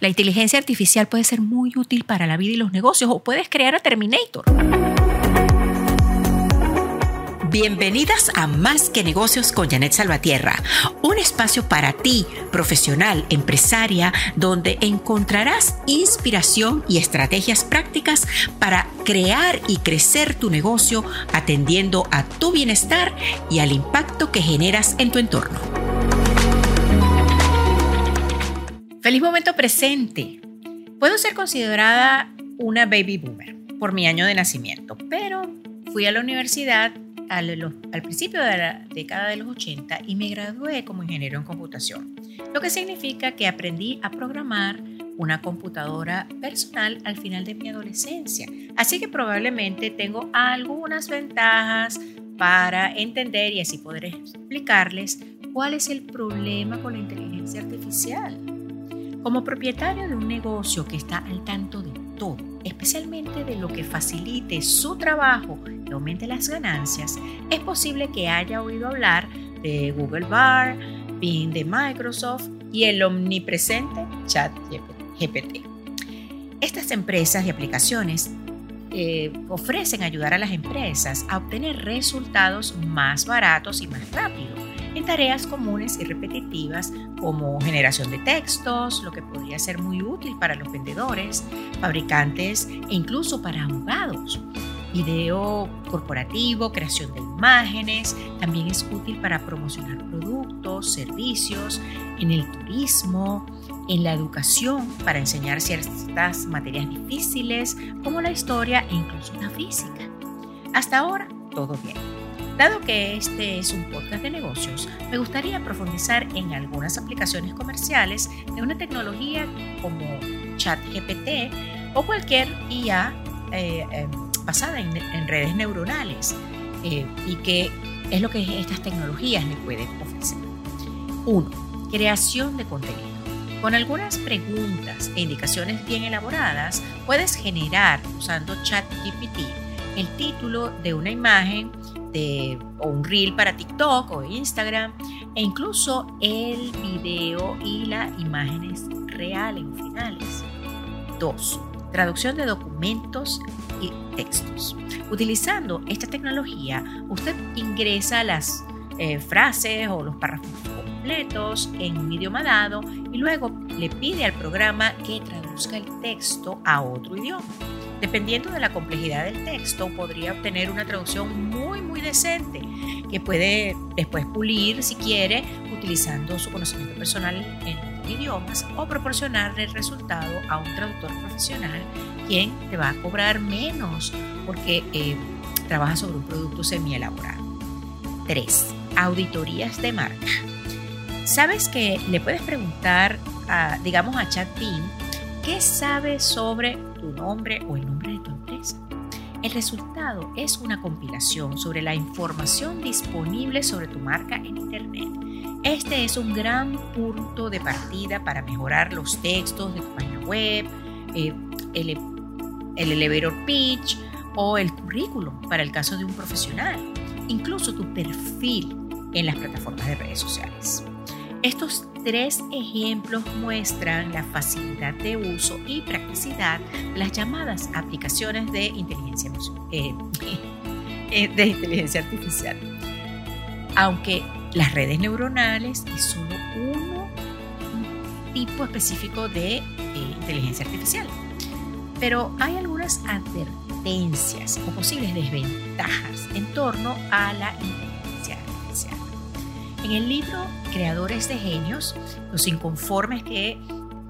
La inteligencia artificial puede ser muy útil para la vida y los negocios o puedes crear a Terminator. Bienvenidas a Más que Negocios con Janet Salvatierra, un espacio para ti, profesional, empresaria, donde encontrarás inspiración y estrategias prácticas para crear y crecer tu negocio atendiendo a tu bienestar y al impacto que generas en tu entorno. Feliz momento presente. Puedo ser considerada una baby boomer por mi año de nacimiento, pero fui a la universidad al, principio de la década de los 80 y me gradué como ingeniero en computación, lo que significa que aprendí a programar una computadora personal al final de mi adolescencia. Así que probablemente tengo algunas ventajas para entender y así poder explicarles cuál es el problema con la inteligencia artificial. Como propietario de un negocio que está al tanto de todo, especialmente de lo que facilite su trabajo y aumente las ganancias, es posible que haya oído hablar de Google Bar, Bing de Microsoft y el omnipresente ChatGPT. Estas empresas y aplicaciones eh, ofrecen ayudar a las empresas a obtener resultados más baratos y más rápidos en tareas comunes y repetitivas como generación de textos, lo que podría ser muy útil para los vendedores, fabricantes e incluso para abogados. Video corporativo, creación de imágenes, también es útil para promocionar productos, servicios, en el turismo, en la educación, para enseñar ciertas materias difíciles como la historia e incluso la física. Hasta ahora, todo bien. Dado que este es un podcast de negocios, me gustaría profundizar en algunas aplicaciones comerciales de una tecnología como ChatGPT o cualquier IA eh, em, basada en, redes neuronales eh, y qué es lo que estas tecnologías le pueden ofrecer. 1. Creación de contenido. Con algunas preguntas e indicaciones bien elaboradas, puedes generar usando ChatGPT el título de una imagen o un reel para TikTok o Instagram e incluso el video y las imágenes reales o finales. 2. Traducción de documentos y textos. Utilizando esta tecnología, usted ingresa las eh, frases o los párrafos completos en un idioma dado y luego le pide al programa que traduzca el texto a otro idioma. Dependiendo de la complejidad del texto, podría obtener una traducción muy, decente, que puede después pulir si quiere, utilizando su conocimiento personal en idiomas o proporcionarle el resultado a un traductor profesional, quien te va a cobrar menos porque eh, trabaja sobre un producto semi-elaborado. 3. Auditorías de marca. Sabes que le puedes preguntar, a, digamos, a ChatBeam qué sabe sobre tu nombre o el nombre de tu. El resultado es una compilación sobre la información disponible sobre tu marca en Internet. Este es un gran punto de partida para mejorar los textos de tu página web, eh, el, el elevator pitch o el currículum para el caso de un profesional, incluso tu perfil en las plataformas de redes sociales. Estos tres ejemplos muestran la facilidad de uso y practicidad de las llamadas aplicaciones de inteligencia, eh, eh, de inteligencia artificial. Aunque las redes neuronales es solo uno, un tipo específico de eh, inteligencia artificial. Pero hay algunas advertencias o posibles desventajas en torno a la inteligencia. En el libro Creadores de Genios, los inconformes que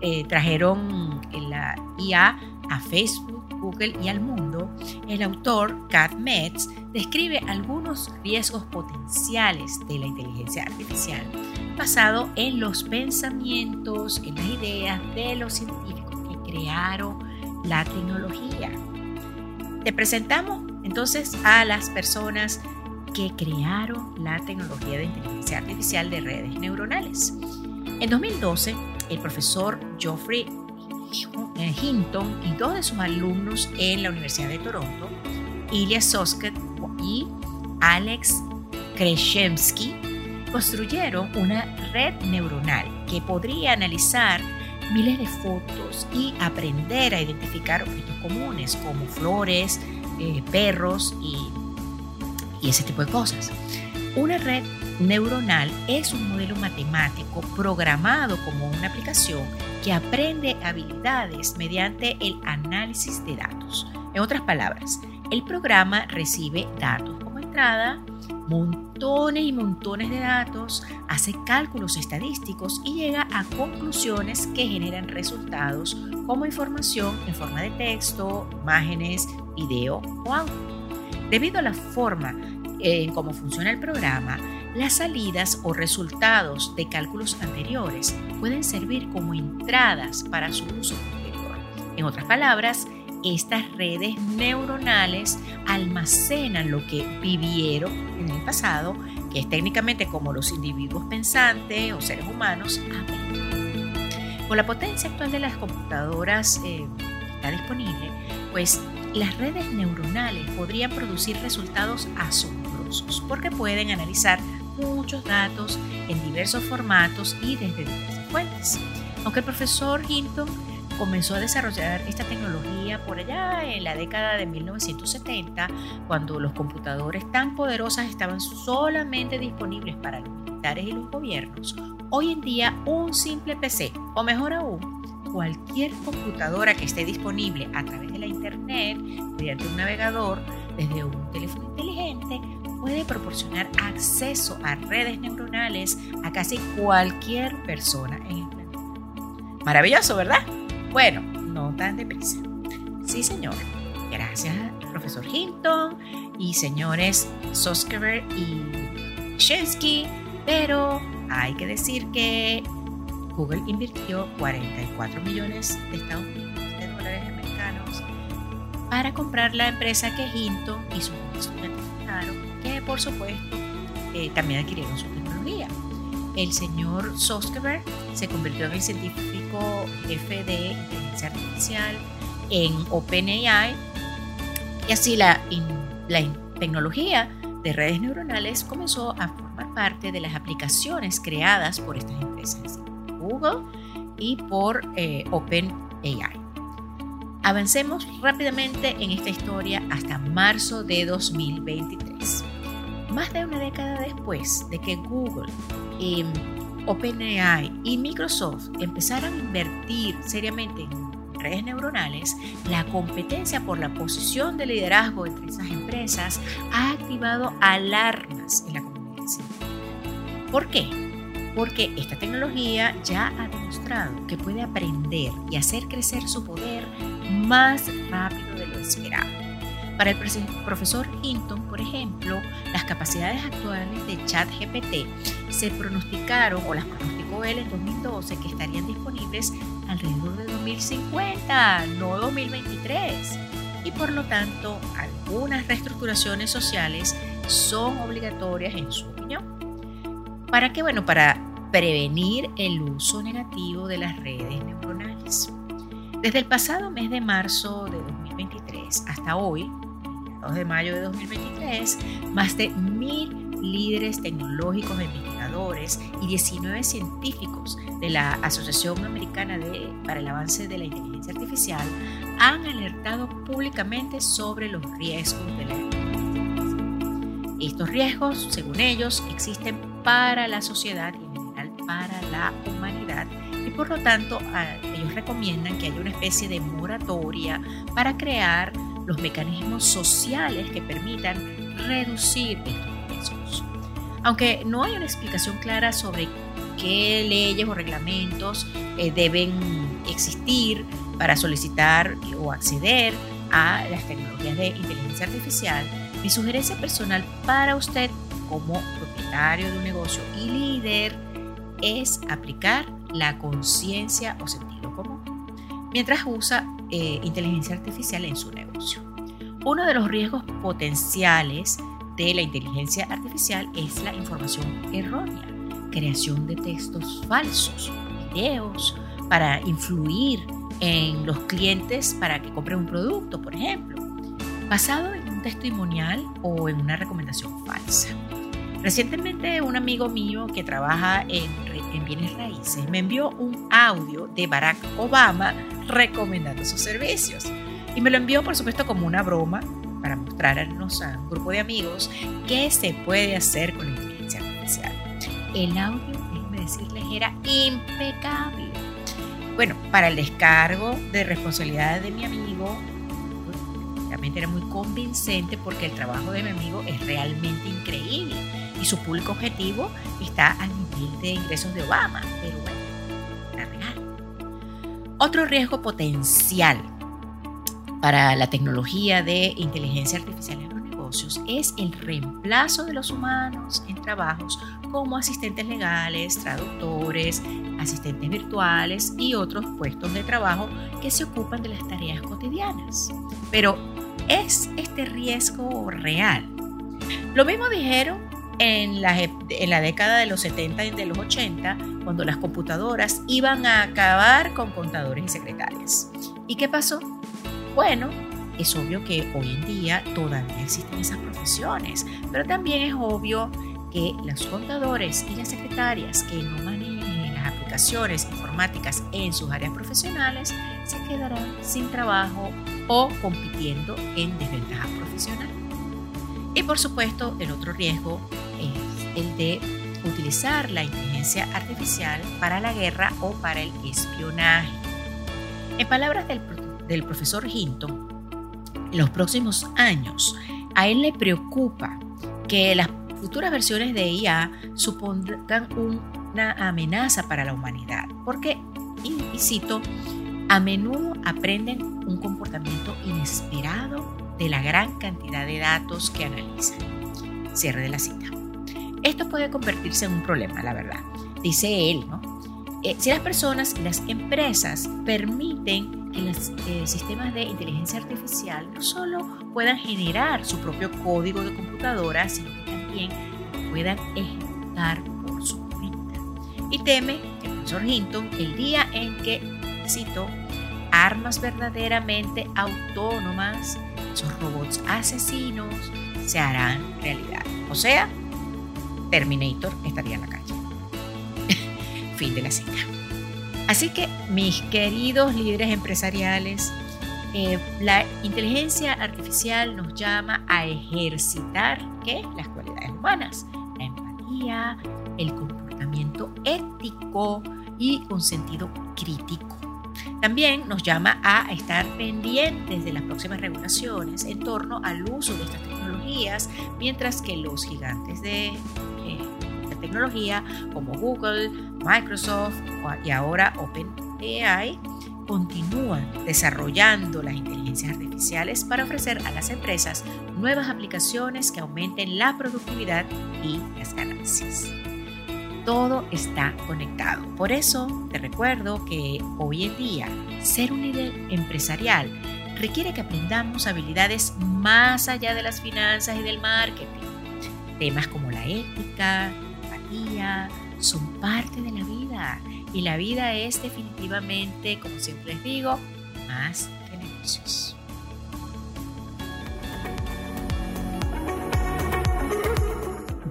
eh, trajeron la IA a Facebook, Google y al mundo, el autor Kat Metz describe algunos riesgos potenciales de la inteligencia artificial basado en los pensamientos, en las ideas de los científicos que crearon la tecnología. Te presentamos entonces a las personas que crearon la tecnología de inteligencia artificial de redes neuronales. En 2012, el profesor Geoffrey Hinton y dos de sus alumnos en la Universidad de Toronto, Ilya Sosket y Alex Kreshemsky, construyeron una red neuronal que podría analizar miles de fotos y aprender a identificar objetos comunes como flores, eh, perros y, y ese tipo de cosas. Una red neuronal es un modelo matemático programado como una aplicación que aprende habilidades mediante el análisis de datos. En otras palabras, el programa recibe datos como entrada, montones y montones de datos, hace cálculos estadísticos y llega a conclusiones que generan resultados como información en forma de texto, imágenes, video o audio. Debido a la forma en cómo funciona el programa, las salidas o resultados de cálculos anteriores pueden servir como entradas para su uso posterior. En otras palabras, estas redes neuronales almacenan lo que vivieron en el pasado, que es técnicamente como los individuos pensantes o seres humanos aprenden. Con la potencia actual de las computadoras eh, está disponible, pues las redes neuronales podrían producir resultados asombrosos porque pueden analizar muchos datos en diversos formatos y desde diversas fuentes. Aunque el profesor Hinton comenzó a desarrollar esta tecnología por allá en la década de 1970, cuando los computadores tan poderosos estaban solamente disponibles para los militares y los gobiernos, hoy en día un simple PC, o mejor aún, cualquier computadora que esté disponible a través de la Internet, mediante un navegador, desde un teléfono inteligente, puede proporcionar acceso a redes neuronales a casi cualquier persona en el planeta. Maravilloso, ¿verdad? Bueno, no tan deprisa. Sí, señor. Gracias, profesor Hinton y señores Soskever y Shensky, pero hay que decir que Google invirtió 44 millones de Estados Unidos de dólares americanos para comprar la empresa que Hinton y sus estudiantes que por supuesto eh, también adquirieron su tecnología. El señor Soskever se convirtió en el científico jefe de inteligencia artificial en OpenAI y así la, la tecnología de redes neuronales comenzó a formar parte de las aplicaciones creadas por estas empresas. Google y por eh, OpenAI. Avancemos rápidamente en esta historia hasta marzo de 2023. Más de una década después de que Google, eh, OpenAI y Microsoft empezaron a invertir seriamente en redes neuronales, la competencia por la posición de liderazgo entre esas empresas ha activado alarmas en la comunidad. ¿Por qué? Porque esta tecnología ya ha demostrado que puede aprender y hacer crecer su poder más rápido de lo esperado. Para el profesor Hinton, por ejemplo, las capacidades actuales de ChatGPT se pronosticaron, o las pronosticó él en 2012, que estarían disponibles alrededor de 2050, no 2023. Y por lo tanto, algunas reestructuraciones sociales son obligatorias en su opinión. ¿Para qué? Bueno, para prevenir el uso negativo de las redes neuronales. Desde el pasado mes de marzo de 2023 hasta hoy, 2 de mayo de 2023, más de mil líderes tecnológicos, investigadores y 19 científicos de la Asociación Americana de, para el Avance de la Inteligencia Artificial han alertado públicamente sobre los riesgos de la Estos riesgos, según ellos, existen para la sociedad y para la humanidad y por lo tanto ellos recomiendan que haya una especie de moratoria para crear los mecanismos sociales que permitan reducir estos riesgos. Aunque no hay una explicación clara sobre qué leyes o reglamentos eh, deben existir para solicitar o acceder a las tecnologías de inteligencia artificial, mi sugerencia personal para usted como propietario de un negocio y líder es aplicar la conciencia o sentido común mientras usa eh, inteligencia artificial en su negocio. Uno de los riesgos potenciales de la inteligencia artificial es la información errónea, creación de textos falsos, videos, para influir en los clientes para que compren un producto, por ejemplo, basado en un testimonial o en una recomendación falsa. Recientemente un amigo mío que trabaja en, en bienes raíces me envió un audio de Barack Obama recomendando sus servicios. Y me lo envió, por supuesto, como una broma para mostrarnos a un grupo de amigos qué se puede hacer con la inteligencia artificial. El audio, déjenme decirles, era impecable. Bueno, para el descargo de responsabilidades de mi amigo, realmente era muy convincente porque el trabajo de mi amigo es realmente increíble y su público objetivo está al de ingresos de Obama, pero bueno, era real. Otro riesgo potencial para la tecnología de inteligencia artificial en los negocios es el reemplazo de los humanos en trabajos como asistentes legales, traductores, asistentes virtuales y otros puestos de trabajo que se ocupan de las tareas cotidianas. Pero ¿es este riesgo real? Lo mismo dijeron en la, en la década de los 70 y de los 80, cuando las computadoras iban a acabar con contadores y secretarias. ¿Y qué pasó? Bueno, es obvio que hoy en día todavía existen esas profesiones, pero también es obvio que los contadores y las secretarias que no manejen las aplicaciones informáticas en sus áreas profesionales se quedarán sin trabajo o compitiendo en desventaja profesional. Y por supuesto, el otro riesgo el de utilizar la inteligencia artificial para la guerra o para el espionaje. En palabras del del profesor Hinton, en los próximos años, a él le preocupa que las futuras versiones de IA supongan una amenaza para la humanidad, porque, y, cito, a menudo aprenden un comportamiento inesperado de la gran cantidad de datos que analizan. Cierre de la cita. Esto puede convertirse en un problema, la verdad, dice él, ¿no? Eh, si las personas y las empresas permiten que los eh, sistemas de inteligencia artificial no solo puedan generar su propio código de computadora, sino que también puedan ejecutar por su cuenta. Y teme el profesor Hinton el día en que, cito, armas verdaderamente autónomas, esos robots asesinos, se harán realidad. O sea, Terminator estaría en la calle. Fin de la cita. Así que, mis queridos líderes empresariales, eh, la inteligencia artificial nos llama a ejercitar ¿qué? las cualidades humanas, la empatía, el comportamiento ético y un sentido crítico. También nos llama a estar pendientes de las próximas regulaciones en torno al uso de estas tecnologías, mientras que los gigantes de tecnología como Google, Microsoft y ahora OpenAI continúan desarrollando las inteligencias artificiales para ofrecer a las empresas nuevas aplicaciones que aumenten la productividad y las ganancias. Todo está conectado. Por eso te recuerdo que hoy en día ser un líder empresarial requiere que aprendamos habilidades más allá de las finanzas y del marketing. Temas como la ética, son parte de la vida. Y la vida es definitivamente, como siempre les digo, más que negocios.